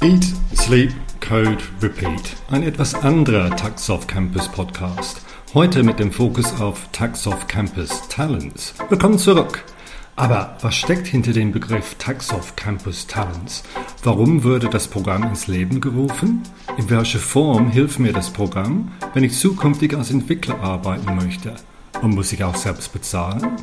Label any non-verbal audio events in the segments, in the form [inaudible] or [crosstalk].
Eat, Sleep, Code, Repeat. Ein etwas anderer Taxoft Campus Podcast. Heute mit dem Fokus auf Taxoft Campus Talents. Willkommen zurück. Aber was steckt hinter dem Begriff Taxoft Campus Talents? Warum wurde das Programm ins Leben gerufen? In welcher Form hilft mir das Programm, wenn ich zukünftig als Entwickler arbeiten möchte? Und muss ich auch selbst bezahlen?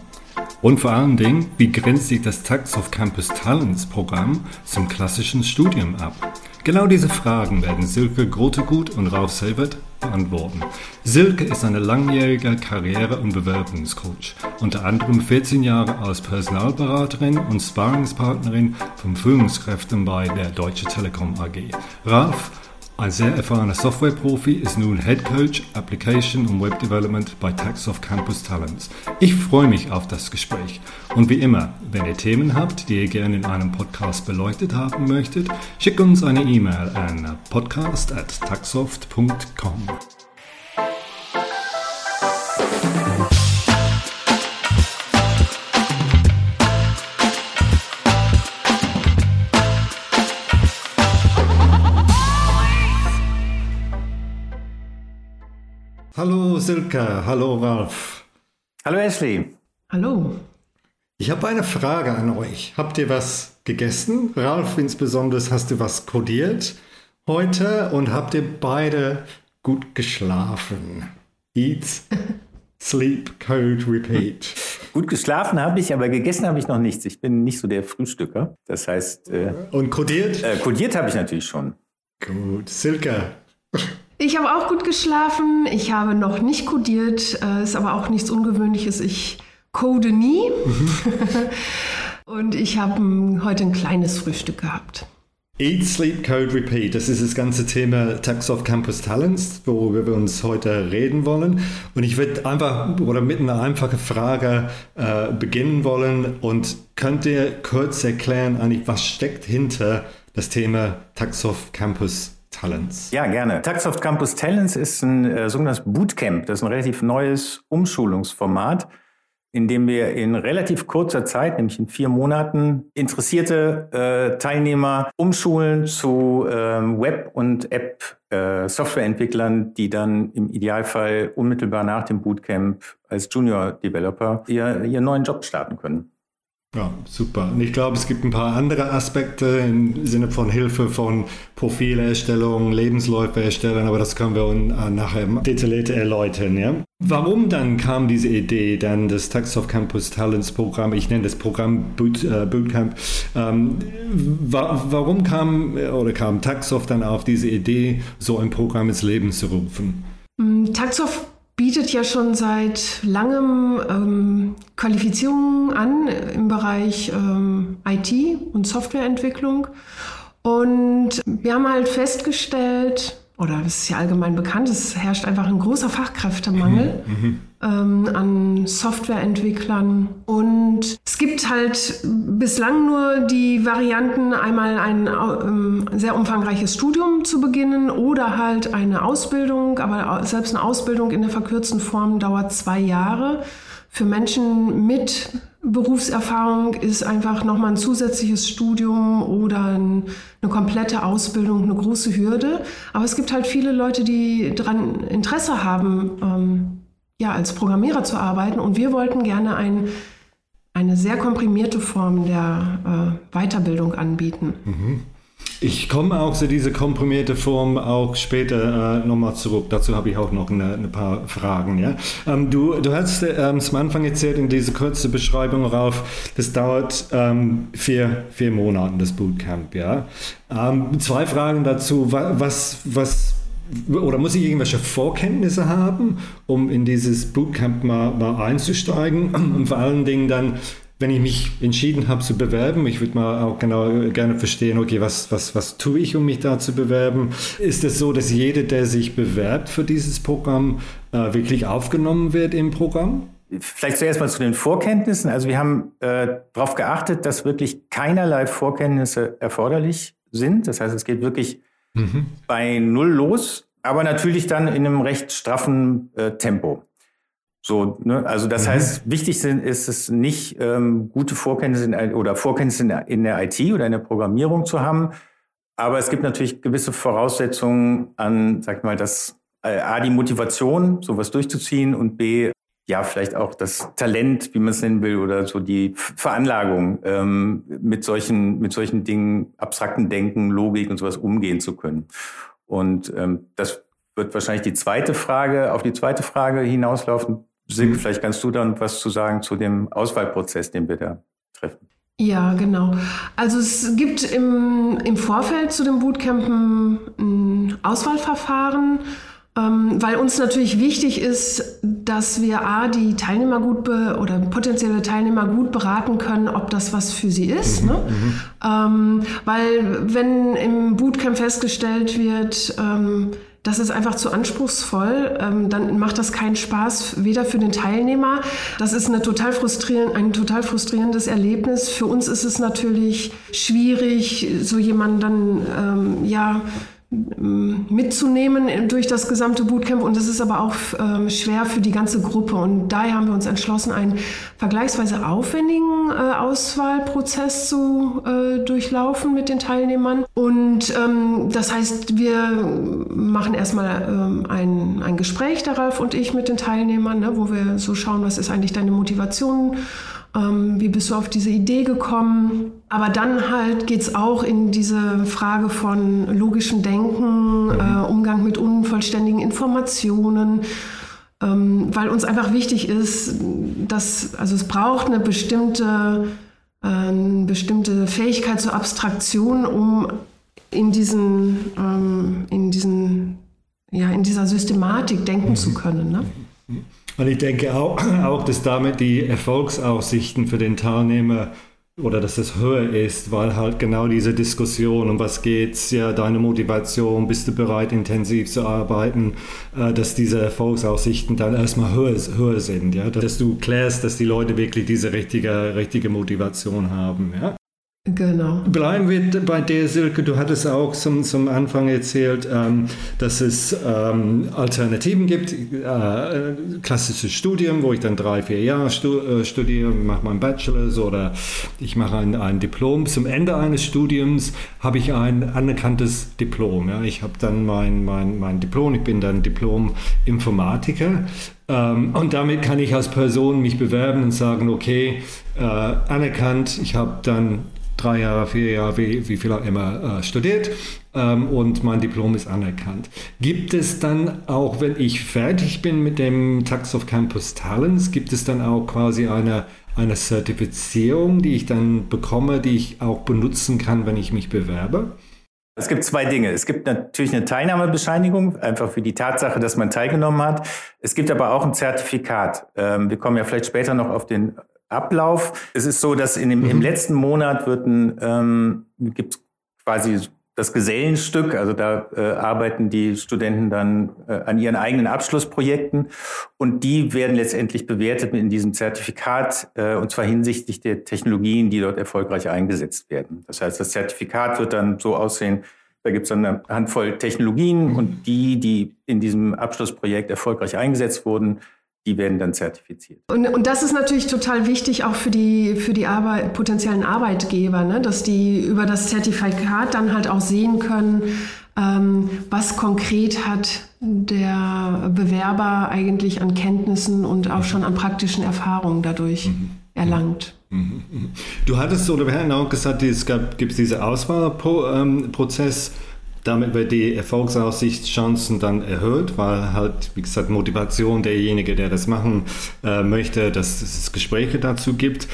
Und vor allen Dingen, wie grenzt sich das Taxoft Campus Talents Programm zum klassischen Studium ab? Genau diese Fragen werden Silke Grotegut und Ralf Selbert beantworten. Silke ist eine langjährige Karriere- und Bewerbungscoach, unter anderem 14 Jahre als Personalberaterin und Sparringspartnerin von Führungskräften bei der Deutsche Telekom AG. Ralf ein sehr erfahrener Softwareprofi ist nun Head Coach Application und Web Development bei Taxoft Campus Talents. Ich freue mich auf das Gespräch. Und wie immer, wenn ihr Themen habt, die ihr gerne in einem Podcast beleuchtet haben möchtet, schickt uns eine E-Mail an podcast@taxoft.com. Silke, hallo Ralf. Hallo Ashley. Hallo. Ich habe eine Frage an euch. Habt ihr was gegessen? Ralf insbesondere, hast du was kodiert heute und habt ihr beide gut geschlafen? Eat, [laughs] sleep, code, repeat. Gut geschlafen habe ich, aber gegessen habe ich noch nichts. Ich bin nicht so der Frühstücker. Das heißt. Äh, und kodiert? Äh, kodiert habe ich natürlich schon. Gut. Silke. Ich habe auch gut geschlafen. Ich habe noch nicht codiert, äh, ist aber auch nichts Ungewöhnliches. Ich code nie. Mhm. [laughs] Und ich habe heute ein kleines Frühstück gehabt. Eat, Sleep, Code, Repeat. Das ist das ganze Thema Taxoft Campus Talents, worüber wir uns heute reden wollen. Und ich würde einfach oder mit einer einfachen Frage äh, beginnen wollen. Und könnt ihr kurz erklären, eigentlich, was steckt hinter das Thema Taxoft Campus Talents. Ja, gerne. Taxoft Campus Talents ist ein äh, sogenanntes Bootcamp. Das ist ein relativ neues Umschulungsformat, in dem wir in relativ kurzer Zeit, nämlich in vier Monaten, interessierte äh, Teilnehmer umschulen zu ähm, Web- und App-Softwareentwicklern, äh, die dann im Idealfall unmittelbar nach dem Bootcamp als Junior-Developer ihr, ihren neuen Job starten können. Ja, super. Und ich glaube, es gibt ein paar andere Aspekte im Sinne von Hilfe von Profilerstellung, Lebensläufe erstellen, aber das können wir äh, nachher detailliert erläutern. Ja? Warum dann kam diese Idee, dann das Tax of Campus Talents Programm, ich nenne das Programm Boot, äh, Bootcamp, ähm, wa warum kam äh, oder kam Taxoft dann auf diese Idee, so ein Programm ins Leben zu rufen? Mm, Taxoft bietet ja schon seit langem ähm, Qualifizierungen an im Bereich ähm, IT und Softwareentwicklung. Und wir haben halt festgestellt, oder es ist ja allgemein bekannt, es herrscht einfach ein großer Fachkräftemangel mhm. mhm. Ähm, an Softwareentwicklern. Und es gibt halt bislang nur die Varianten, einmal ein ähm, sehr umfangreiches Studium zu beginnen oder halt eine Ausbildung, aber selbst eine Ausbildung in der verkürzten Form dauert zwei Jahre. Für Menschen mit Berufserfahrung ist einfach nochmal ein zusätzliches Studium oder ein, eine komplette Ausbildung eine große Hürde. Aber es gibt halt viele Leute, die daran Interesse haben, ähm, ja, als Programmierer zu arbeiten. Und wir wollten gerne ein, eine sehr komprimierte Form der äh, Weiterbildung anbieten. Mhm. Ich komme auch zu dieser komprimierte Form auch später äh, nochmal zurück. Dazu habe ich auch noch ein paar Fragen. Ja? Ähm, du, du hast ähm, am Anfang erzählt in dieser kurzen Beschreibung rauf, das dauert ähm, vier, vier Monate, das Bootcamp. Ja? Ähm, zwei Fragen dazu. Was, was oder muss ich irgendwelche Vorkenntnisse haben, um in dieses Bootcamp mal, mal einzusteigen? Und vor allen Dingen dann, wenn ich mich entschieden habe zu bewerben, ich würde mal auch genau gerne verstehen, okay, was, was, was tue ich, um mich da zu bewerben? Ist es so, dass jeder, der sich bewerbt für dieses Programm, äh, wirklich aufgenommen wird im Programm? Vielleicht zuerst mal zu den Vorkenntnissen. Also wir haben äh, darauf geachtet, dass wirklich keinerlei Vorkenntnisse erforderlich sind. Das heißt, es geht wirklich mhm. bei Null los, aber natürlich dann in einem recht straffen äh, Tempo. So, ne? Also das mhm. heißt, wichtig sind, ist es nicht, ähm, gute Vorkenntnisse in, oder Vorkenntnisse in der, in der IT oder in der Programmierung zu haben, Aber es gibt natürlich gewisse Voraussetzungen an, sag ich mal, das äh, A, die Motivation, sowas durchzuziehen und B, ja, vielleicht auch das Talent, wie man es nennen will, oder so die Veranlagung, ähm, mit solchen, mit solchen Dingen, abstrakten Denken, Logik und sowas umgehen zu können. Und ähm, das wird wahrscheinlich die zweite Frage, auf die zweite Frage hinauslaufen. Silke, mhm. vielleicht kannst du dann was zu sagen zu dem Auswahlprozess, den wir da treffen. Ja, genau. Also es gibt im, im Vorfeld zu dem Bootcampen ein Auswahlverfahren weil uns natürlich wichtig ist, dass wir A, die Teilnehmer gut oder potenzielle Teilnehmer gut beraten können, ob das was für sie ist. Mhm, ne? Mhm. Ähm, weil wenn im Bootcamp festgestellt wird, ähm, das ist einfach zu anspruchsvoll, ähm, dann macht das keinen Spaß, weder für den Teilnehmer. Das ist eine total frustrierend, ein total frustrierendes Erlebnis. Für uns ist es natürlich schwierig, so jemanden dann ähm, ja mitzunehmen durch das gesamte Bootcamp. Und es ist aber auch ähm, schwer für die ganze Gruppe. Und daher haben wir uns entschlossen, einen vergleichsweise aufwendigen äh, Auswahlprozess zu äh, durchlaufen mit den Teilnehmern. Und ähm, das heißt, wir machen erstmal ähm, ein, ein Gespräch, der Ralf und ich mit den Teilnehmern, ne, wo wir so schauen, was ist eigentlich deine Motivation ähm, wie bist du auf diese Idee gekommen? Aber dann halt geht es auch in diese Frage von logischem Denken, mhm. äh, Umgang mit unvollständigen Informationen, ähm, weil uns einfach wichtig ist, dass, also es braucht eine bestimmte, äh, eine bestimmte Fähigkeit zur Abstraktion, um in diesen, ähm, in diesen, ja, in dieser Systematik denken mhm. zu können. Ne? Und ich denke auch, [clears throat] auch, dass damit die Erfolgsaussichten für den Teilnehmer oder dass es höher ist, weil halt genau diese Diskussion, um was geht's, ja, deine Motivation, bist du bereit, intensiv zu arbeiten, äh, dass diese Erfolgsaussichten dann erstmal höher, höher sind, ja, dass du klärst, dass die Leute wirklich diese richtige, richtige Motivation haben, ja. Genau. Bleiben wir bei der, Silke. Du hattest auch zum, zum Anfang erzählt, ähm, dass es ähm, Alternativen gibt. Äh, klassisches Studium, wo ich dann drei, vier Jahre stu äh, studiere, mache meinen Bachelor oder ich mache ein, ein Diplom. Zum Ende eines Studiums habe ich ein anerkanntes Diplom. Ja. Ich habe dann mein, mein, mein Diplom, ich bin dann Diplom-Informatiker. Ähm, und damit kann ich als Person mich bewerben und sagen, okay, äh, anerkannt, ich habe dann drei Jahre, vier Jahre, wie, wie viel auch immer, äh, studiert ähm, und mein Diplom ist anerkannt. Gibt es dann auch, wenn ich fertig bin mit dem Tax of Campus Talents, gibt es dann auch quasi eine, eine Zertifizierung, die ich dann bekomme, die ich auch benutzen kann, wenn ich mich bewerbe? Es gibt zwei Dinge. Es gibt natürlich eine Teilnahmebescheinigung, einfach für die Tatsache, dass man teilgenommen hat. Es gibt aber auch ein Zertifikat. Ähm, wir kommen ja vielleicht später noch auf den Ablauf. Es ist so, dass in dem, mhm. im letzten Monat wird ein, ähm, gibt quasi das Gesellenstück, also da äh, arbeiten die Studenten dann äh, an ihren eigenen Abschlussprojekten und die werden letztendlich bewertet in diesem Zertifikat äh, und zwar hinsichtlich der Technologien, die dort erfolgreich eingesetzt werden. Das heißt, das Zertifikat wird dann so aussehen, da gibt es dann eine Handvoll Technologien mhm. und die, die in diesem Abschlussprojekt erfolgreich eingesetzt wurden, die werden dann zertifiziert. Und, und das ist natürlich total wichtig auch für die, für die Arbeit, potenziellen Arbeitgeber, ne? dass die über das Zertifikat dann halt auch sehen können, ähm, was konkret hat der Bewerber eigentlich an Kenntnissen und auch schon an praktischen Erfahrungen dadurch mhm. erlangt. Mhm. Mhm. Du hattest oder wir hatten auch gesagt, es gibt diesen Auswahlprozess. Ähm, damit wird die Erfolgsaussichtschancen dann erhöht, weil halt, wie gesagt, Motivation derjenige, der das machen äh, möchte, dass es Gespräche dazu gibt.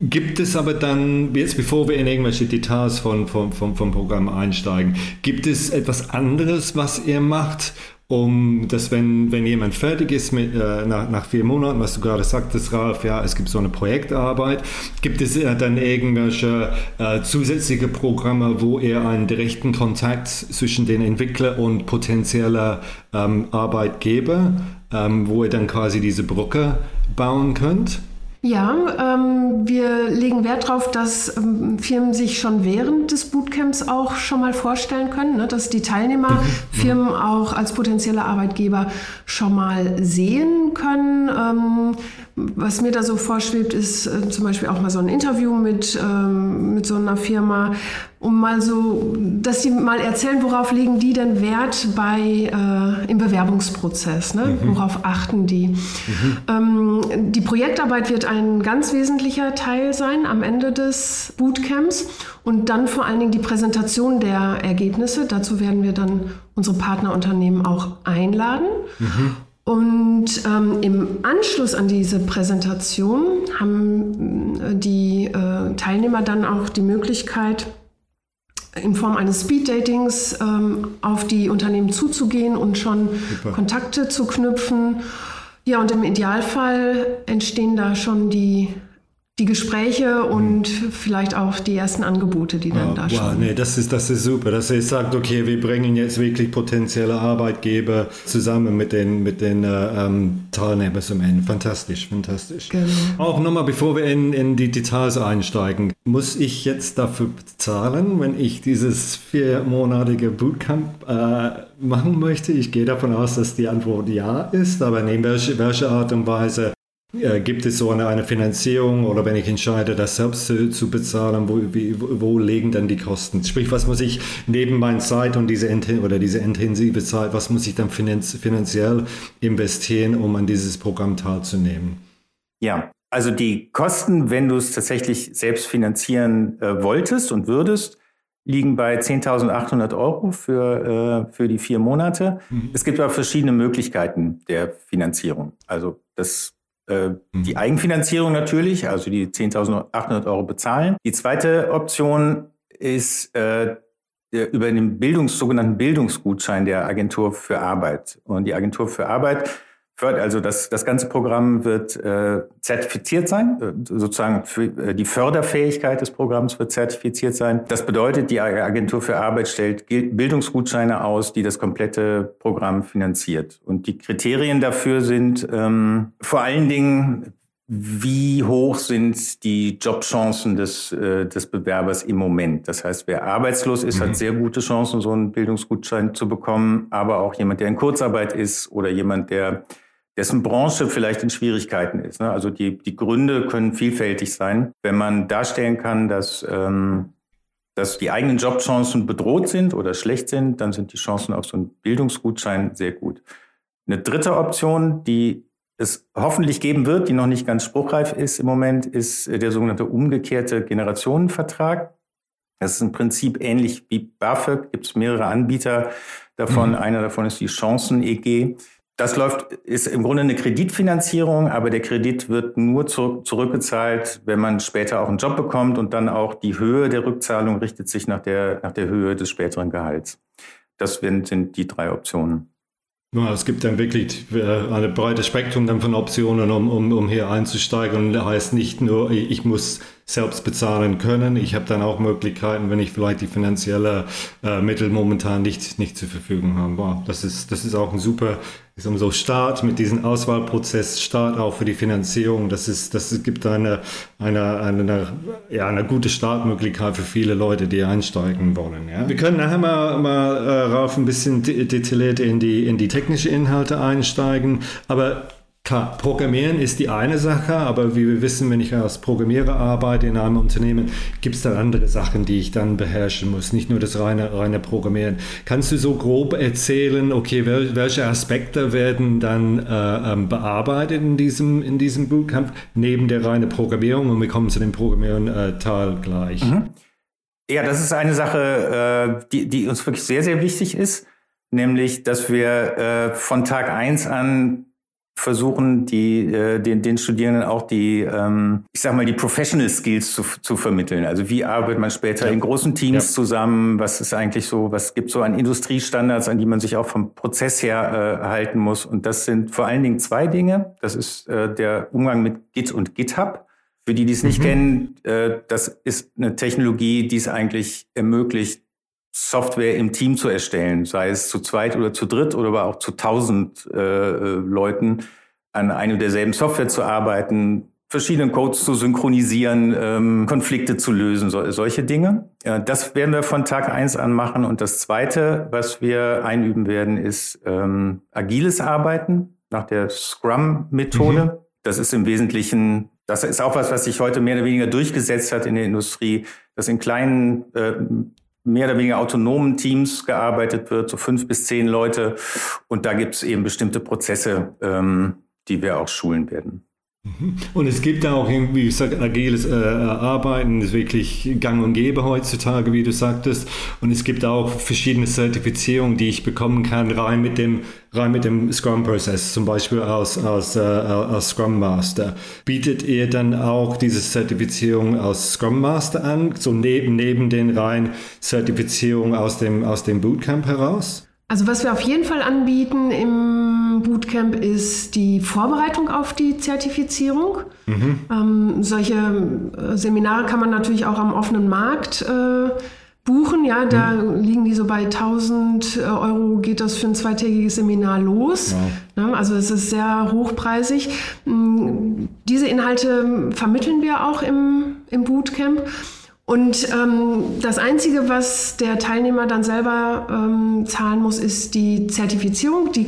Gibt es aber dann, jetzt bevor wir in irgendwelche Details von, von, von, vom Programm einsteigen, gibt es etwas anderes, was ihr macht, um dass wenn, wenn jemand fertig ist mit, äh, nach, nach vier Monaten, was du gerade sagtest, Ralf, ja, es gibt so eine Projektarbeit, gibt es äh, dann irgendwelche äh, zusätzliche Programme, wo ihr einen direkten Kontakt zwischen den Entwickler und potenzieller ähm, Arbeitgeber, ähm, wo ihr dann quasi diese Brücke bauen könnt? Ja, ähm, wir legen Wert darauf, dass ähm, Firmen sich schon während des Bootcamps auch schon mal vorstellen können, ne, dass die Teilnehmer mhm. Firmen auch als potenzielle Arbeitgeber schon mal sehen können. Ähm, was mir da so vorschwebt, ist äh, zum Beispiel auch mal so ein Interview mit, ähm, mit so einer Firma, um mal so, dass sie mal erzählen, worauf legen die denn Wert bei äh, im Bewerbungsprozess, ne? Mhm. worauf achten die. Mhm. Ähm, die Projektarbeit wird ein ganz wesentlicher Teil sein am Ende des Bootcamps und dann vor allen Dingen die Präsentation der Ergebnisse. Dazu werden wir dann unsere Partnerunternehmen auch einladen. Mhm. Und ähm, im Anschluss an diese Präsentation haben äh, die äh, Teilnehmer dann auch die Möglichkeit, in Form eines Speed-Datings ähm, auf die Unternehmen zuzugehen und schon Super. Kontakte zu knüpfen. Ja, und im Idealfall entstehen da schon die die Gespräche und vielleicht auch die ersten Angebote, die dann oh, da stehen. Wow, nee, das ist, das ist super, dass ihr sagt, okay, wir bringen jetzt wirklich potenzielle Arbeitgeber zusammen mit den, mit den äh, ähm, Teilnehmern zum Ende. Fantastisch, fantastisch. Genau. Auch nochmal, bevor wir in, in die Details einsteigen, muss ich jetzt dafür bezahlen, wenn ich dieses viermonatige Bootcamp äh, machen möchte? Ich gehe davon aus, dass die Antwort ja ist, aber in welche, welche Art und Weise gibt es so eine, eine Finanzierung oder wenn ich entscheide, das selbst zu, zu bezahlen, wo, wie, wo liegen dann die Kosten? Sprich, was muss ich neben meiner Zeit und diese, oder diese intensive Zeit, was muss ich dann finanz, finanziell investieren, um an dieses Programm teilzunehmen? Ja, also die Kosten, wenn du es tatsächlich selbst finanzieren äh, wolltest und würdest, liegen bei 10.800 Euro für, äh, für die vier Monate. Mhm. Es gibt aber verschiedene Möglichkeiten der Finanzierung. Also das die mhm. Eigenfinanzierung natürlich, also die 10.800 Euro bezahlen. Die zweite Option ist äh, über den Bildungs, sogenannten Bildungsgutschein der Agentur für Arbeit. Und die Agentur für Arbeit also das, das ganze Programm wird äh, zertifiziert sein, äh, sozusagen für, äh, die Förderfähigkeit des Programms wird zertifiziert sein. Das bedeutet, die Agentur für Arbeit stellt Bildungsgutscheine aus, die das komplette Programm finanziert. Und die Kriterien dafür sind ähm, vor allen Dingen, wie hoch sind die Jobchancen des, äh, des Bewerbers im Moment? Das heißt, wer arbeitslos ist, hat mhm. sehr gute Chancen, so einen Bildungsgutschein zu bekommen, aber auch jemand, der in Kurzarbeit ist oder jemand, der dessen Branche vielleicht in Schwierigkeiten ist. Ne? Also die, die Gründe können vielfältig sein. Wenn man darstellen kann, dass, ähm, dass die eigenen Jobchancen bedroht sind oder schlecht sind, dann sind die Chancen auf so einen Bildungsgutschein sehr gut. Eine dritte Option, die es hoffentlich geben wird, die noch nicht ganz spruchreif ist im Moment, ist der sogenannte umgekehrte Generationenvertrag. Das ist im Prinzip ähnlich wie BAföG, gibt es mehrere Anbieter davon. Mhm. Einer davon ist die Chancen-EG. Das läuft, ist im Grunde eine Kreditfinanzierung, aber der Kredit wird nur zu, zurückgezahlt, wenn man später auch einen Job bekommt und dann auch die Höhe der Rückzahlung richtet sich nach der, nach der Höhe des späteren Gehalts. Das sind die drei Optionen. Ja, es gibt dann wirklich äh, ein breites Spektrum dann von Optionen, um, um, um hier einzusteigen. Und das heißt nicht nur, ich muss selbst bezahlen können. Ich habe dann auch Möglichkeiten, wenn ich vielleicht die finanzielle äh, Mittel momentan nicht, nicht zur Verfügung habe. Wow, das, ist, das ist auch ein super ich sag mal so Start mit diesem Auswahlprozess, Start auch für die Finanzierung. Das ist, das gibt eine, eine, eine, ja, eine gute Startmöglichkeit für viele Leute, die einsteigen wollen. Ja. Wir können nachher mal, mal äh, Ralf, ein bisschen detailliert in die, in die technische Inhalte einsteigen. Aber Klar, Programmieren ist die eine Sache, aber wie wir wissen, wenn ich als Programmierer arbeite in einem Unternehmen, gibt es dann andere Sachen, die ich dann beherrschen muss, nicht nur das reine, reine Programmieren. Kannst du so grob erzählen, okay, wel, welche Aspekte werden dann äh, ähm, bearbeitet in diesem, in diesem Bootcamp, neben der reinen Programmierung und wir kommen zu dem Programmieren-Teil äh, gleich. Mhm. Ja, das ist eine Sache, äh, die, die uns wirklich sehr, sehr wichtig ist, nämlich, dass wir äh, von Tag eins an versuchen, die, äh, den, den Studierenden auch die, ähm, ich sag mal, die Professional Skills zu, zu vermitteln. Also wie arbeitet man später ja. in großen Teams ja. zusammen? Was ist eigentlich so, was gibt so an Industriestandards, an die man sich auch vom Prozess her äh, halten muss? Und das sind vor allen Dingen zwei Dinge. Das ist äh, der Umgang mit Git und GitHub. Für die, die es nicht mhm. kennen, äh, das ist eine Technologie, die es eigentlich ermöglicht, Software im Team zu erstellen, sei es zu zweit oder zu dritt oder aber auch zu tausend äh, äh Leuten an einer derselben Software zu arbeiten, verschiedene Codes zu synchronisieren, ähm, Konflikte zu lösen, so, solche Dinge. Ja, das werden wir von Tag eins an machen. Und das Zweite, was wir einüben werden, ist ähm, agiles Arbeiten nach der Scrum-Methode. Mhm. das ist im Wesentlichen, das ist auch was, was sich heute mehr oder weniger durchgesetzt hat in der Industrie, dass in kleinen, äh, mehr oder weniger autonomen Teams gearbeitet wird, so fünf bis zehn Leute. Und da gibt es eben bestimmte Prozesse, ähm, die wir auch schulen werden. Und es gibt auch, wie gesagt, agiles äh, Arbeiten, ist wirklich gang und gäbe heutzutage, wie du sagtest. Und es gibt auch verschiedene Zertifizierungen, die ich bekommen kann, rein mit dem, rein mit dem Scrum-Prozess, zum Beispiel als, als, äh, als Scrum Master. Bietet ihr dann auch diese Zertifizierung als Scrum Master an, so neben, neben den rein Zertifizierungen aus dem, aus dem Bootcamp heraus? Also was wir auf jeden Fall anbieten im Bootcamp ist die Vorbereitung auf die Zertifizierung. Mhm. Ähm, solche äh, Seminare kann man natürlich auch am offenen Markt äh, buchen. Ja, da mhm. liegen die so bei 1000 äh, Euro, geht das für ein zweitägiges Seminar los. Ja. Ne, also es ist sehr hochpreisig. Mm, diese Inhalte vermitteln wir auch im, im Bootcamp. Und ähm, das Einzige, was der Teilnehmer dann selber ähm, zahlen muss, ist die Zertifizierung. Die,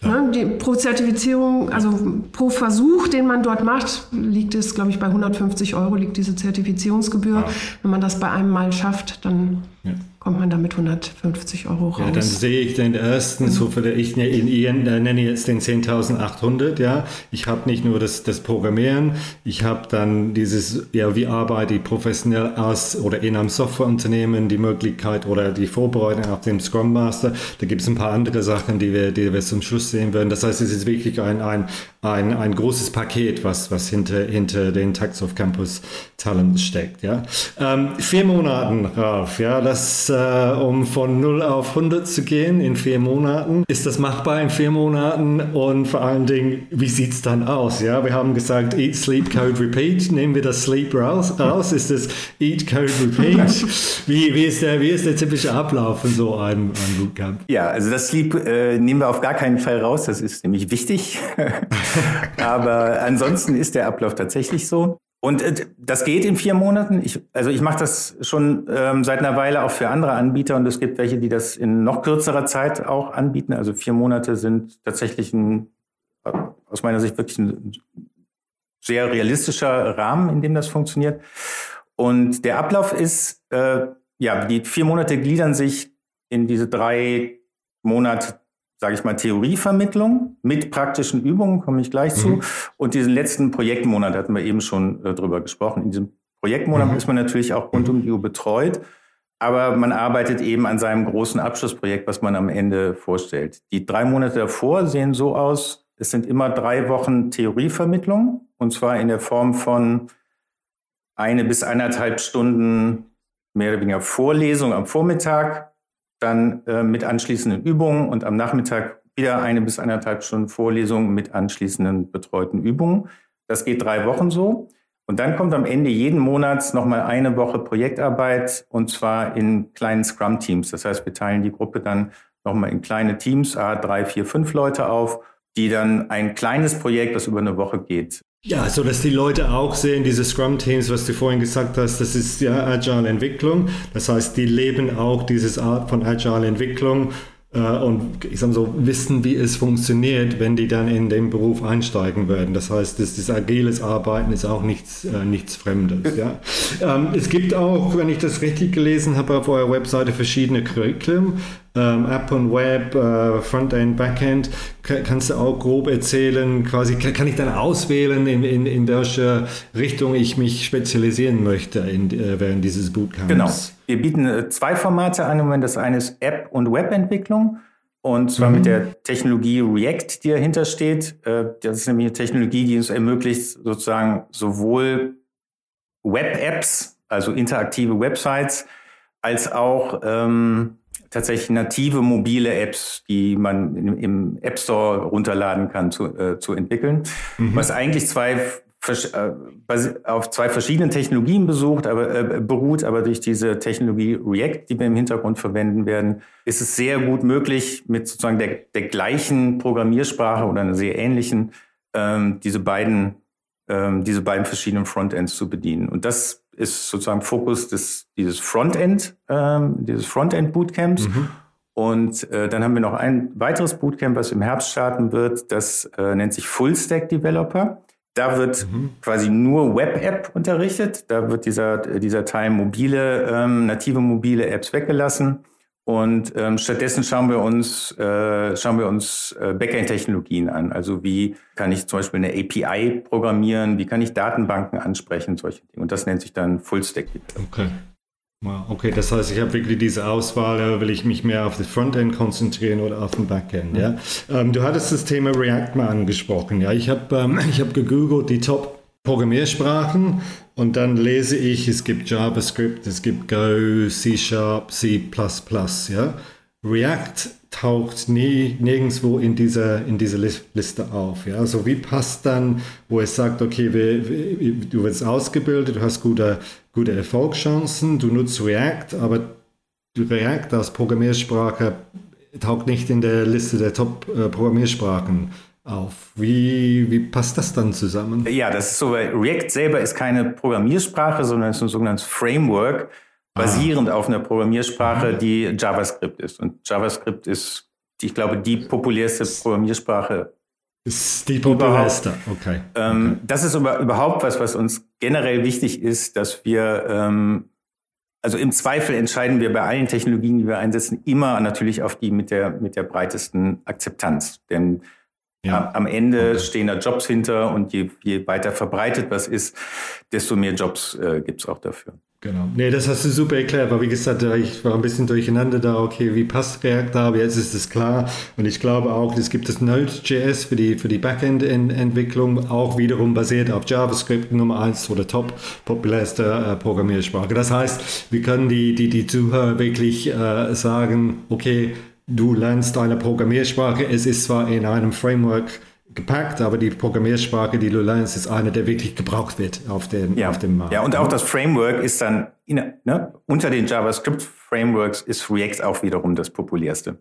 ne, die, pro Zertifizierung, also pro Versuch, den man dort macht, liegt es, glaube ich, bei 150 Euro liegt diese Zertifizierungsgebühr. Ja. Wenn man das bei einem Mal schafft, dann ja kommt man damit 150 Euro raus. Ja, dann sehe ich den ersten, mhm. so für ich äh, nenne jetzt den 10.800, ja. Ich habe nicht nur das, das Programmieren, ich habe dann dieses, ja, wie arbeite ich professionell aus oder in einem Softwareunternehmen, die Möglichkeit oder die Vorbereitung auf den Scrum Master. Da gibt es ein paar andere Sachen, die wir, die wir zum Schluss sehen werden. Das heißt, es ist wirklich ein, ein, ein, ein großes Paket, was, was hinter, hinter den Tax of Campus Talent steckt, ja. Ähm, vier Monaten, Ralf, ja, das, äh, um von 0 auf 100 zu gehen in vier Monaten. Ist das machbar in vier Monaten? Und vor allen Dingen, wie sieht es dann aus? Ja, wir haben gesagt, Eat, Sleep, Code, Repeat. Nehmen wir das Sleep raus? raus? Ist das Eat, Code, Repeat? [laughs] Wie, wie, ist, der, wie ist der typische Ablauf in so einem, einem Bootcamp? Ja, also das Sleep äh, nehmen wir auf gar keinen Fall raus. Das ist nämlich wichtig. [laughs] Aber ansonsten ist der Ablauf tatsächlich so. Und äh, das geht in vier Monaten. Ich, also ich mache das schon ähm, seit einer Weile auch für andere Anbieter und es gibt welche, die das in noch kürzerer Zeit auch anbieten. Also vier Monate sind tatsächlich ein, äh, aus meiner Sicht wirklich ein sehr realistischer Rahmen, in dem das funktioniert. Und der Ablauf ist, äh, ja, die vier Monate gliedern sich in diese drei Monate sage ich mal, Theorievermittlung mit praktischen Übungen, komme ich gleich zu. Mhm. Und diesen letzten Projektmonat hatten wir eben schon äh, drüber gesprochen. In diesem Projektmonat mhm. ist man natürlich auch rund um die Uhr betreut, aber man arbeitet eben an seinem großen Abschlussprojekt, was man am Ende vorstellt. Die drei Monate davor sehen so aus, es sind immer drei Wochen Theorievermittlung und zwar in der Form von eine bis eineinhalb Stunden mehr oder weniger Vorlesung am Vormittag, dann äh, mit anschließenden Übungen und am Nachmittag wieder eine bis eineinhalb Stunden Vorlesung mit anschließenden betreuten Übungen. Das geht drei Wochen so. Und dann kommt am Ende jeden Monats nochmal eine Woche Projektarbeit und zwar in kleinen Scrum-Teams. Das heißt, wir teilen die Gruppe dann nochmal in kleine Teams, a drei, vier, fünf Leute auf, die dann ein kleines Projekt, das über eine Woche geht, ja, so dass die Leute auch sehen, diese Scrum-Teams, was du vorhin gesagt hast, das ist ja Agile Entwicklung. Das heißt, die leben auch dieses Art von Agile Entwicklung äh, und ich sag so, wissen, wie es funktioniert, wenn die dann in den Beruf einsteigen werden. Das heißt, das, das agiles Arbeiten ist auch nichts, äh, nichts Fremdes. Ja. [laughs] Ähm, es gibt auch, wenn ich das richtig gelesen habe, auf eurer Webseite verschiedene Curriculum ähm, App und Web, äh, Frontend, Backend. kannst du auch grob erzählen, quasi kann, ich dann auswählen, in, in, in welche Richtung ich mich spezialisieren möchte in, äh, während dieses Bootcamps? Genau. Wir bieten äh, zwei Formate an. Moment. Das eine ist App- und Webentwicklung. Und zwar mhm. mit der Technologie React, die dahinter steht. Äh, das ist nämlich eine Technologie, die uns ermöglicht, sozusagen sowohl Web-Apps, also interaktive Websites, als auch ähm, tatsächlich native mobile Apps, die man im, App Store runterladen kann, zu, äh, zu entwickeln. Mhm. Was eigentlich zwei äh, auf zwei verschiedenen Technologien besucht, aber, äh, beruht, aber durch diese Technologie React, die wir im Hintergrund verwenden werden, ist es sehr gut möglich, mit sozusagen der, der gleichen Programmiersprache oder einer sehr ähnlichen, ähm, diese beiden, ähm, diese beiden verschiedenen Frontends zu bedienen. Und das ist sozusagen Fokus des, dieses Frontend, ähm, dieses Frontend Bootcamps. Mhm. Und äh, dann haben wir noch ein weiteres Bootcamp, was im Herbst starten wird. Das äh, nennt sich Full Stack Developer. Da wird mhm. quasi nur Web-App unterrichtet. Da wird dieser, dieser Teil mobile, ähm, native mobile Apps weggelassen. Und ähm, stattdessen schauen wir uns, äh, schauen wir uns äh, Backend-Technologien an. Also wie kann ich zum Beispiel eine API programmieren, wie kann ich Datenbanken ansprechen, solche Dinge. Und das nennt sich dann Full-Stack. Okay. Okay, das heißt, ich habe wirklich diese Auswahl, will ich mich mehr auf das Frontend konzentrieren oder auf den Backend. Ja? Ähm, du hattest das Thema React mal angesprochen. Ja, ich habe ähm, [laughs] ich hab gegoogelt die Top Programmiersprachen und dann lese ich, es gibt JavaScript, es gibt Go, C Sharp, C++. Ja? React taucht nie, nirgendwo in dieser, in dieser Liste auf. Ja? Also wie passt dann, wo es sagt, okay, wir, wir, du wirst ausgebildet, du hast gute, gute Erfolgschancen, du nutzt React, aber React als Programmiersprache taugt nicht in der Liste der Top-Programmiersprachen auf. Wie, wie passt das dann zusammen? Ja, das ist so, weil React selber ist keine Programmiersprache, sondern ist ein sogenanntes Framework, ah. basierend ah. auf einer Programmiersprache, die JavaScript ist. Und JavaScript ist, ich glaube, die populärste Programmiersprache. Ist die populärste, okay. Ähm, okay. Das ist aber überhaupt was, was uns generell wichtig ist, dass wir ähm, also im Zweifel entscheiden wir bei allen Technologien, die wir einsetzen, immer natürlich auf die mit der, mit der breitesten Akzeptanz. Denn ja. Am Ende okay. stehen da Jobs hinter und je, je, weiter verbreitet was ist, desto mehr Jobs äh, gibt es auch dafür. Genau. Nee, das hast du super erklärt, weil wie gesagt, ich war ein bisschen durcheinander da, okay, wie passt React da, aber jetzt ist es klar. Und ich glaube auch, es gibt das Node.js für die, für die Backend-Entwicklung, auch wiederum basiert auf JavaScript Nummer eins oder top populärste äh, Programmiersprache. Das heißt, wir können die, die, die Zuhörer wirklich äh, sagen, okay, du lernst eine Programmiersprache. Es ist zwar in einem Framework gepackt, aber die Programmiersprache, die du lernst, ist eine, der wirklich gebraucht wird auf, den, ja. auf dem Markt. Ja, und auch das Framework ist dann, in, ne, unter den JavaScript-Frameworks ist React auch wiederum das populärste.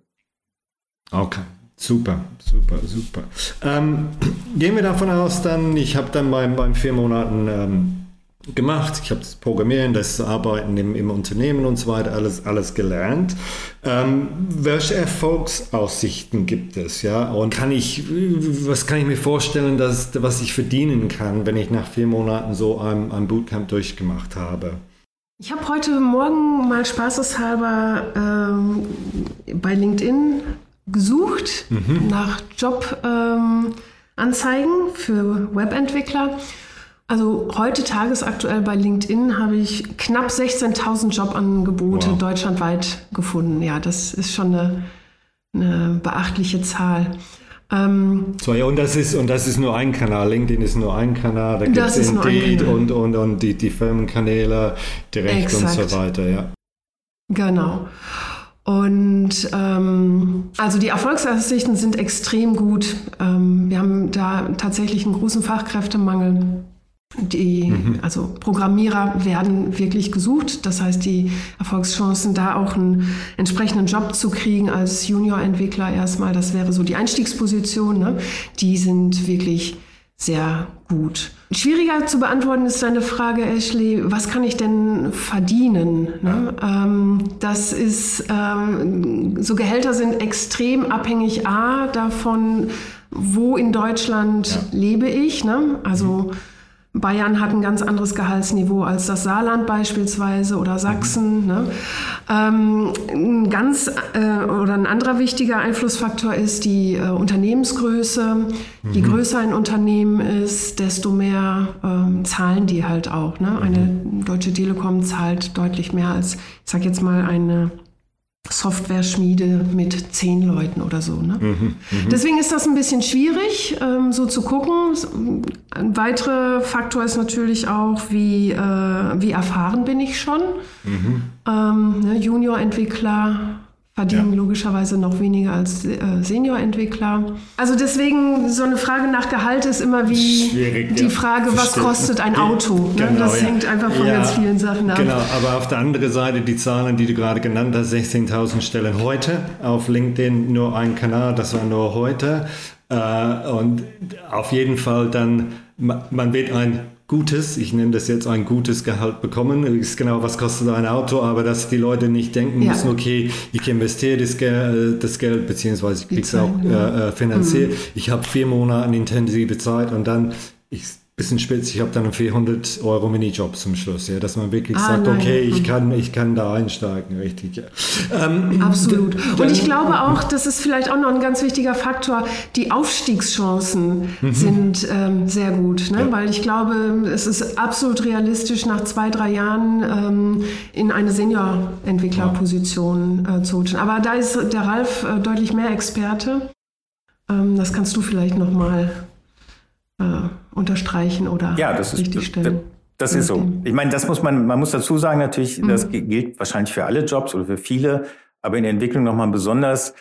Okay. Super, super, super. Ähm, [clears throat] gehen wir davon aus, dann, ich habe dann beim, beim vier Monaten ähm, gemacht. Ich habe das Programmieren, das Arbeiten im, im, Unternehmen und so weiter alles, alles gelernt. Ähm, welche Erfolgsaussichten gibt es? Ja? Und kann ich, was kann ich mir vorstellen, dass, was ich verdienen kann, wenn ich nach vier Monaten so ein, ein Bootcamp durchgemacht habe? Ich habe heute Morgen mal spaßeshalber ähm, bei LinkedIn gesucht mhm. nach Jobanzeigen ähm, für Webentwickler also heute tagesaktuell bei LinkedIn habe ich knapp 16.000 Jobangebote wow. deutschlandweit gefunden. Ja, das ist schon eine, eine beachtliche Zahl. Ähm, so, ja, und das ist und das ist nur ein Kanal. LinkedIn ist nur ein Kanal. Da gibt es Indeed und, und, und die, die Firmenkanäle direkt Exakt. und so weiter, ja. Genau. Und ähm, also die Erfolgsaussichten sind extrem gut. Ähm, wir haben da tatsächlich einen großen Fachkräftemangel. Die, mhm. also Programmierer werden wirklich gesucht. Das heißt, die Erfolgschancen, da auch einen entsprechenden Job zu kriegen als Junior-Entwickler erstmal, das wäre so die Einstiegsposition, ne? die sind wirklich sehr gut. Schwieriger zu beantworten ist deine Frage, Ashley, was kann ich denn verdienen? Ne? Ähm, das ist, ähm, so Gehälter sind extrem abhängig, a, davon, wo in Deutschland ja. lebe ich. Ne? Also mhm Bayern hat ein ganz anderes Gehaltsniveau als das Saarland beispielsweise oder Sachsen. Ne? Ähm, ein ganz äh, oder ein anderer wichtiger Einflussfaktor ist die äh, Unternehmensgröße. Mhm. Je größer ein Unternehmen ist, desto mehr ähm, zahlen die halt auch. Ne? Eine mhm. Deutsche Telekom zahlt deutlich mehr als, ich sag jetzt mal, eine Software-Schmiede mit zehn Leuten oder so. Ne? Mhm, mh. Deswegen ist das ein bisschen schwierig, ähm, so zu gucken. Ein weiterer Faktor ist natürlich auch, wie, äh, wie erfahren bin ich schon. Mhm. Ähm, ne, Junior-Entwickler verdienen ja. logischerweise noch weniger als äh, Senior-Entwickler. Also deswegen so eine Frage nach Gehalt ist immer wie Schwierig, die ja. Frage, was kostet ein Auto? Ne? Genau, das ja. hängt einfach von ganz vielen Sachen ab. Genau, aber auf der anderen Seite die Zahlen, die du gerade genannt hast, 16.000 Stellen heute auf LinkedIn, nur ein Kanal, das war nur heute. Äh, und auf jeden Fall dann, man wird ein gutes, ich nenne das jetzt ein gutes Gehalt bekommen. Ist genau, was kostet ein Auto, aber dass die Leute nicht denken ja. müssen, okay, ich investiere das, Geld, das Geld beziehungsweise ich kriege es auch äh, äh, finanziert. Mhm. Ich habe vier Monate intensive Zeit und dann, ich bisschen spitz, ich habe dann einen 400 Euro Minijob zum Schluss, ja, dass man wirklich ah, sagt, nein. okay, ich mhm. kann, ich kann da einsteigen, richtig. Ja. Ähm, Absolut. Und ich glaube auch, das ist vielleicht auch noch ein ganz wichtiger Faktor, die Aufstiegschancen mhm. sind ähm, sehr gut, ne? Ja. weil ich glaube, es ist absolut realistisch, nach zwei, drei Jahren ähm, in eine Senior-Entwicklerposition äh, zu rutschen. Aber da ist der Ralf äh, deutlich mehr Experte. Ähm, das kannst du vielleicht noch mal äh, unterstreichen oder ja, das ist, richtig stellen. Das, das ist so. Ich meine, das muss man, man muss dazu sagen, natürlich, mhm. das gilt wahrscheinlich für alle Jobs oder für viele, aber in der Entwicklung nochmal besonders.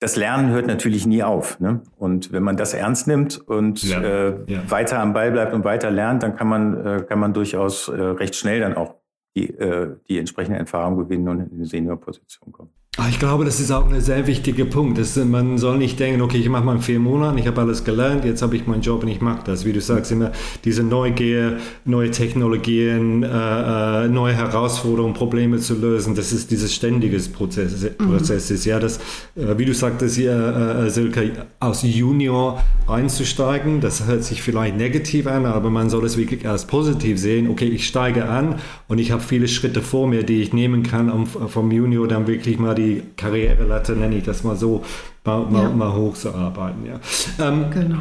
Das Lernen hört natürlich nie auf. Ne? Und wenn man das ernst nimmt und ja. Äh, ja. weiter am Ball bleibt und weiter lernt, dann kann man, äh, kann man durchaus äh, recht schnell dann auch die, äh, die entsprechende Erfahrung gewinnen und in eine Seniorposition kommen. Ah, ich glaube, das ist auch ein sehr wichtiger Punkt. Das, man soll nicht denken, okay, ich mache mal in vier Monaten, ich habe alles gelernt, jetzt habe ich meinen Job und ich mache das. Wie du sagst, immer diese Neugier, neue Technologien, äh, äh neue Herausforderungen, Probleme zu lösen, das ist dieses ständige Prozess, mhm. Prozess ist. Ja, das, äh, wie du sagtest, äh, äh, Silke, aus Junior einzusteigen, das hört sich vielleicht negativ an, aber man soll es wirklich als positiv sehen. Okay, ich steige an und ich habe viele Schritte vor mir, die ich nehmen kann, um vom Junior dann wirklich mal die Karrierelatte, nenne ich das mal so, mal, mal, ja. mal hochzuarbeiten. Ja. Ähm, genau.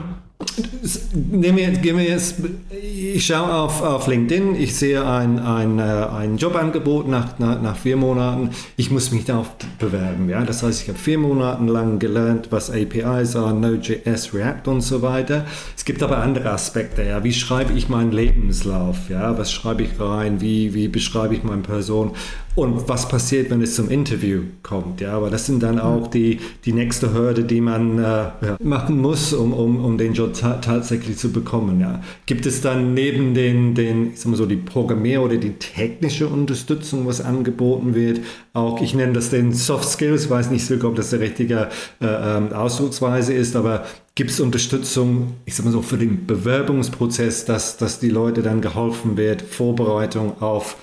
Nehmen wir, wir jetzt, ich schaue auf, auf LinkedIn, ich sehe ein, ein, äh, ein Jobangebot nach, nach, nach vier Monaten. Ich muss mich darauf bewerben. Ja? Das heißt, ich habe vier Monate lang gelernt, was APIs sind, Node.js, React und so weiter. Es gibt aber andere Aspekte. Ja? Wie schreibe ich meinen Lebenslauf? Ja? Was schreibe ich rein? Wie, wie beschreibe ich meine Person? Und was passiert, wenn es zum Interview kommt? Ja, aber das sind dann auch die, die nächste Hürde, die man äh, machen muss, um, um, um den Job ta tatsächlich zu bekommen. Ja. Gibt es dann neben den, den ich sag mal so, die Programmier- oder die technische Unterstützung, was angeboten wird, auch, ich nenne das den Soft Skills, weiß nicht so, ob das der richtige äh, ähm, Ausdrucksweise ist, aber gibt es Unterstützung, ich sag mal so, für den Bewerbungsprozess, dass, dass die Leute dann geholfen wird, Vorbereitung auf,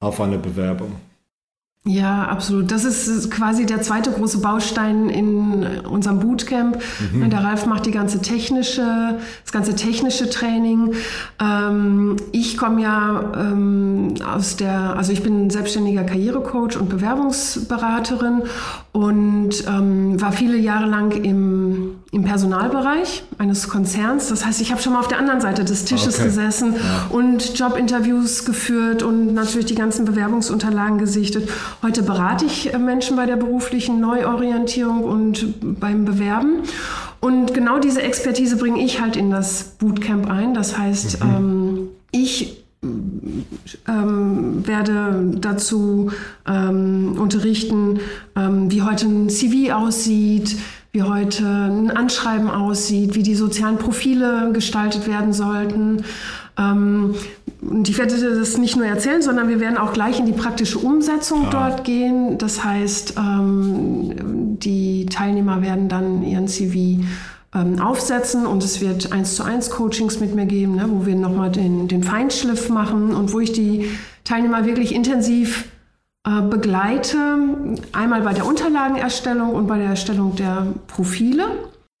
auf eine Bewerbung? Ja, absolut. Das ist quasi der zweite große Baustein in unserem Bootcamp. Mhm. Der Ralf macht die ganze technische, das ganze technische Training. Ähm, ich komme ja ähm, aus der, also ich bin selbstständiger Karrierecoach und Bewerbungsberaterin und ähm, war viele Jahre lang im, im Personalbereich eines Konzerns. Das heißt, ich habe schon mal auf der anderen Seite des Tisches okay. gesessen ja. und Jobinterviews geführt und natürlich die ganzen Bewerbungsunterlagen gesichtet. Heute berate ich äh, Menschen bei der beruflichen Neuorientierung und beim Bewerben. Und genau diese Expertise bringe ich halt in das Bootcamp ein. Das heißt, mhm. ähm, ich ähm, werde dazu ähm, unterrichten, ähm, wie heute ein CV aussieht, wie heute ein Anschreiben aussieht, wie die sozialen Profile gestaltet werden sollten. Ähm, und ich werde das nicht nur erzählen, sondern wir werden auch gleich in die praktische Umsetzung ah. dort gehen. Das heißt, ähm, die Teilnehmer werden dann ihren CV ähm, aufsetzen und es wird eins zu eins Coachings mit mir geben, ne, wo wir nochmal den, den Feinschliff machen und wo ich die Teilnehmer wirklich intensiv äh, begleite, einmal bei der Unterlagenerstellung und bei der Erstellung der Profile,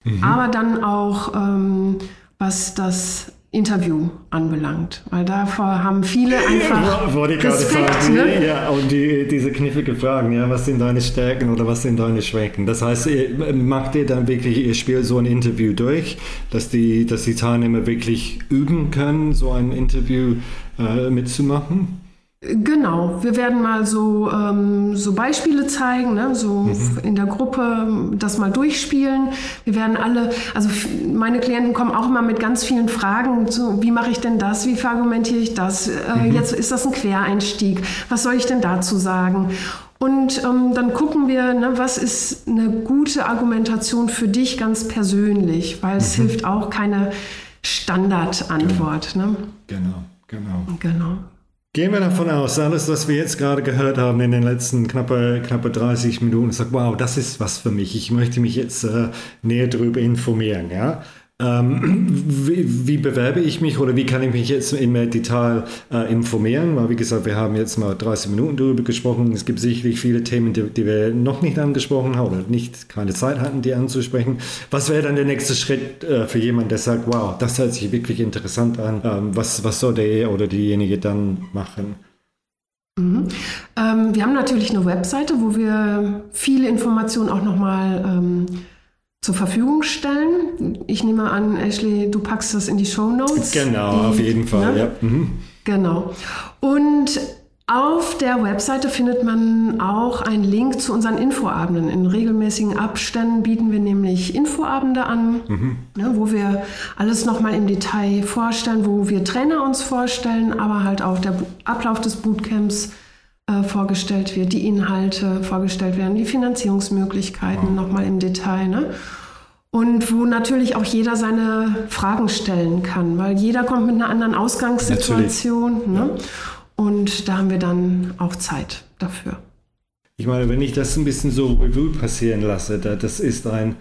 mhm. aber dann auch ähm, was das Interview anbelangt. Weil davor haben viele einfach ja, wollte ich Respekt. Sagen, ne? Ja, und die, diese knifflige Fragen, ja, was sind deine Stärken oder was sind deine Schwächen? Das heißt, ihr, macht ihr dann wirklich, ihr spielt so ein Interview durch, dass die, dass die Teilnehmer wirklich üben können, so ein Interview äh, mitzumachen? Genau, wir werden mal so, ähm, so Beispiele zeigen, ne? so mhm. in der Gruppe das mal durchspielen. Wir werden alle, also meine Klienten kommen auch immer mit ganz vielen Fragen, so wie mache ich denn das, wie verargumentiere ich das, äh, mhm. jetzt ist das ein Quereinstieg, was soll ich denn dazu sagen? Und ähm, dann gucken wir, ne, was ist eine gute Argumentation für dich ganz persönlich, weil es mhm. hilft auch keine Standardantwort. Genau. Ne? genau, genau. Genau. Gehen wir davon aus, alles, was wir jetzt gerade gehört haben in den letzten knappe, knappe 30 Minuten, sagt, wow, das ist was für mich. Ich möchte mich jetzt äh, näher darüber informieren. Ja? Ähm, wie, wie, bewerbe ich mich oder wie kann ich mich jetzt in mehr Detail äh, informieren? Weil, wie gesagt, wir haben jetzt mal 30 Minuten darüber gesprochen. Es gibt sicherlich viele Themen, die, die wir noch nicht angesprochen haben oder nicht keine Zeit hatten, die anzusprechen. Was wäre dann der nächste Schritt äh, für jemanden, der sagt, wow, das hört sich wirklich interessant an? Ähm, was, was soll der oder diejenige dann machen? Mhm. Ähm, wir haben natürlich eine Webseite, wo wir viele Informationen auch nochmal ähm, zur Verfügung stellen. Ich nehme an, Ashley, du packst das in die Show Notes. Genau, die, auf jeden Fall, ne? ja. Mhm. Genau. Und auf der Webseite findet man auch einen Link zu unseren Infoabenden. In regelmäßigen Abständen bieten wir nämlich Infoabende an, mhm. ne, wo wir alles nochmal im Detail vorstellen, wo wir Trainer uns vorstellen, aber halt auch der Ablauf des Bootcamps äh, vorgestellt wird, die Inhalte vorgestellt werden, die Finanzierungsmöglichkeiten nochmal im Detail. Ne? Und wo natürlich auch jeder seine Fragen stellen kann, weil jeder kommt mit einer anderen Ausgangssituation. Ne? Und da haben wir dann auch Zeit dafür. Ich meine, wenn ich das ein bisschen so Revue passieren lasse, das ist ein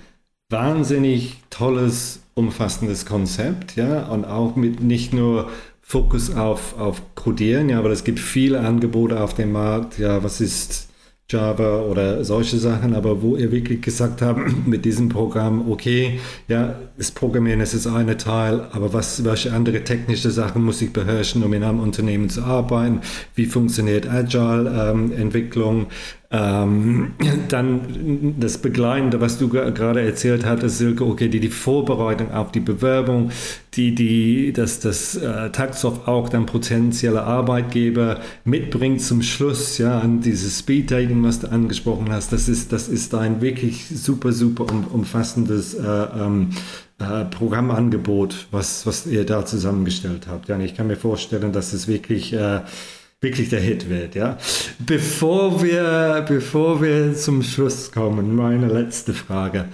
wahnsinnig tolles, umfassendes Konzept, ja, und auch mit nicht nur Fokus auf, auf Codieren, ja, aber es gibt viele Angebote auf dem Markt, ja, was ist Java oder solche Sachen, aber wo ihr wirklich gesagt habt [clears throat] mit diesem Programm, okay, ja, das Programmieren ist das eine Teil, aber was, welche andere technische Sachen muss ich beherrschen, um in einem Unternehmen zu arbeiten? Wie funktioniert Agile-Entwicklung? Ähm, ähm, dann das Begleitende, was du gerade erzählt hattest, Silke, okay, die, die Vorbereitung auf die Bewerbung, die, die, dass das äh, Taxoff auch dann potenzielle Arbeitgeber mitbringt zum Schluss, ja, an dieses Speed Dating, was du angesprochen hast, das ist, das ist ein wirklich super, super um, umfassendes äh, ähm, äh, Programmangebot, was, was ihr da zusammengestellt habt. Ja, ich kann mir vorstellen, dass es wirklich äh, wirklich der Hit wird, ja. Bevor wir, bevor wir zum Schluss kommen, meine letzte Frage.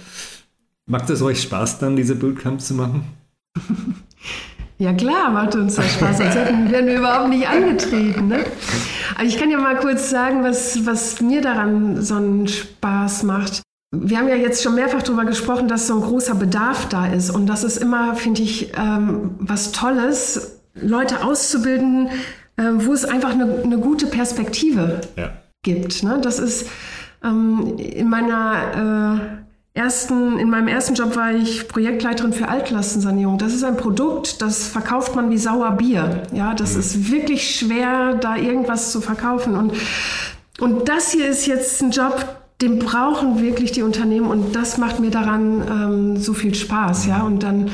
Macht es euch Spaß dann, diese Bootcamps zu machen? [laughs] Ja klar, macht uns das Spaß, als hätten, wir überhaupt nicht angetreten. Ne? Aber ich kann ja mal kurz sagen, was, was mir daran so einen Spaß macht. Wir haben ja jetzt schon mehrfach darüber gesprochen, dass so ein großer Bedarf da ist. Und das ist immer, finde ich, ähm, was Tolles, Leute auszubilden, wo es einfach eine, eine gute Perspektive ja. gibt. Ne? Das ist ähm, in meiner äh, ersten, in meinem ersten Job war ich Projektleiterin für Altlastensanierung. Das ist ein Produkt, das verkauft man wie sauer Bier. Ja, das mhm. ist wirklich schwer, da irgendwas zu verkaufen. Und, und das hier ist jetzt ein Job, den brauchen wirklich die Unternehmen und das macht mir daran ähm, so viel Spaß. Ja, und dann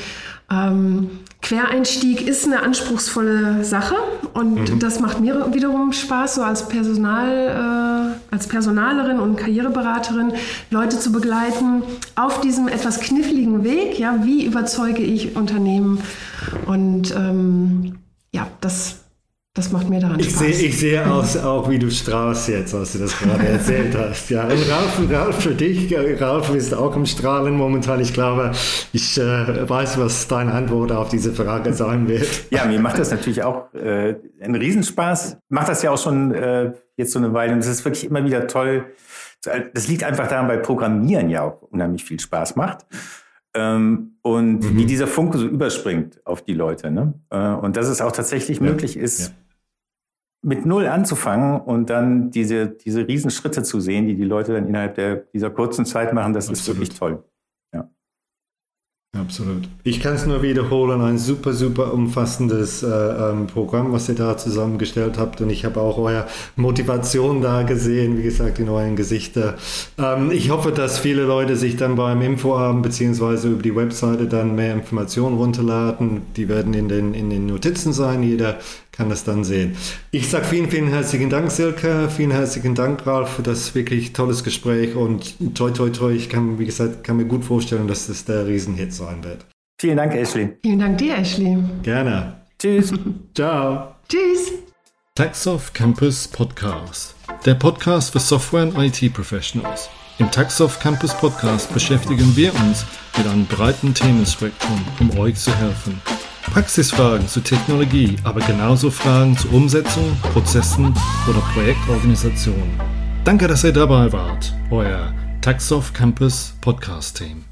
ähm, Quereinstieg ist eine anspruchsvolle Sache und mhm. das macht mir wiederum Spaß, so als Personal, äh, als Personalerin und Karriereberaterin Leute zu begleiten auf diesem etwas kniffligen Weg. Ja, wie überzeuge ich Unternehmen? Und ähm, ja, das das macht mir daran ich Spaß. Seh, ich sehe aus, auch wie du strahlst jetzt, als du das gerade erzählt [laughs] hast. Ja, und Ralf, Ralf, für dich, Ralf ist auch im Strahlen momentan. Ich glaube, ich äh, weiß, was deine Antwort auf diese Frage sein wird. [laughs] Ja, mir macht das natürlich auch äh, einen Riesenspaß. Macht das ja auch schon äh, jetzt so eine Weile. Und es ist wirklich immer wieder toll. Das liegt einfach daran, weil Programmieren ja auch unheimlich viel Spaß macht. Ähm, und mhm. wie dieser Funke so überspringt auf die Leute. Ne? Äh, und dass es auch tatsächlich ja. möglich ist, ja mit Null anzufangen und dann diese, diese Riesenschritte zu sehen, die die Leute dann innerhalb der, dieser kurzen Zeit machen, das Absolut. ist wirklich toll. Absolut. Ich kann es nur wiederholen, ein super, super umfassendes äh, ähm, Programm, was ihr da zusammengestellt habt. Und ich habe auch eure Motivation da gesehen, wie gesagt, in euren Gesichtern. Ähm, ich hoffe, dass viele Leute sich dann beim Infoabend beziehungsweise über die Webseite dann mehr Informationen runterladen. Die werden in den, in den Notizen sein. Jeder kann das dann sehen. Ich sage vielen, vielen herzlichen Dank, Silke. Vielen herzlichen Dank, Ralf, für das wirklich tolles Gespräch und toi, toi, toi. Ich kann, wie gesagt, kann mir gut vorstellen, dass das der Riesenhit sein wird. Vielen Dank, Ashley. Vielen Dank dir, Ashley. Gerne. Tschüss. [laughs] Ciao. Tschüss. Taxoff Campus Podcast. Der Podcast für Software und IT-Professionals. Im Taxoff Campus Podcast beschäftigen wir uns mit einem breiten Themenspektrum, um euch zu helfen. Praxisfragen zu Technologie, aber genauso Fragen zur Umsetzung, Prozessen oder Projektorganisation. Danke, dass ihr dabei wart. Euer Taxoff Campus Podcast Team.